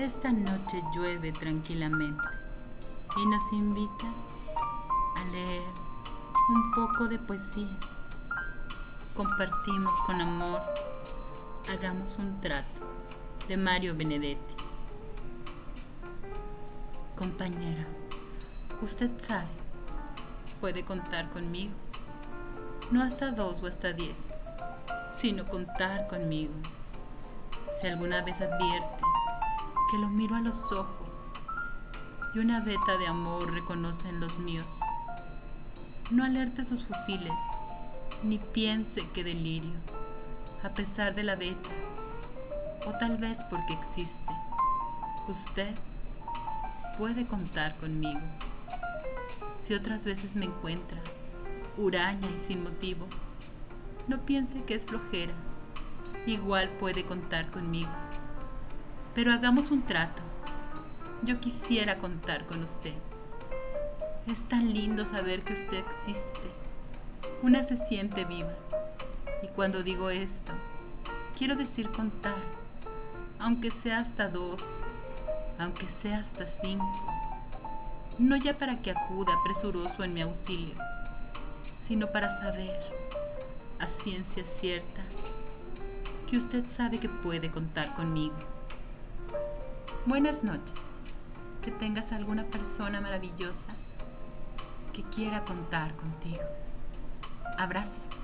Esta noche llueve tranquilamente y nos invita a leer un poco de poesía. Compartimos con amor, hagamos un trato de Mario Benedetti. Compañera, usted sabe, puede contar conmigo, no hasta dos o hasta diez, sino contar conmigo. Si alguna vez advierte que lo miro a los ojos y una veta de amor reconoce en los míos. No alerte sus fusiles, ni piense que delirio, a pesar de la veta, o tal vez porque existe. Usted puede contar conmigo. Si otras veces me encuentra huraña y sin motivo, no piense que es flojera, igual puede contar conmigo. Pero hagamos un trato. Yo quisiera contar con usted. Es tan lindo saber que usted existe. Una se siente viva. Y cuando digo esto, quiero decir contar, aunque sea hasta dos, aunque sea hasta cinco. No ya para que acuda presuroso en mi auxilio, sino para saber, a ciencia cierta, que usted sabe que puede contar conmigo. Buenas noches. Que tengas alguna persona maravillosa que quiera contar contigo. Abrazos.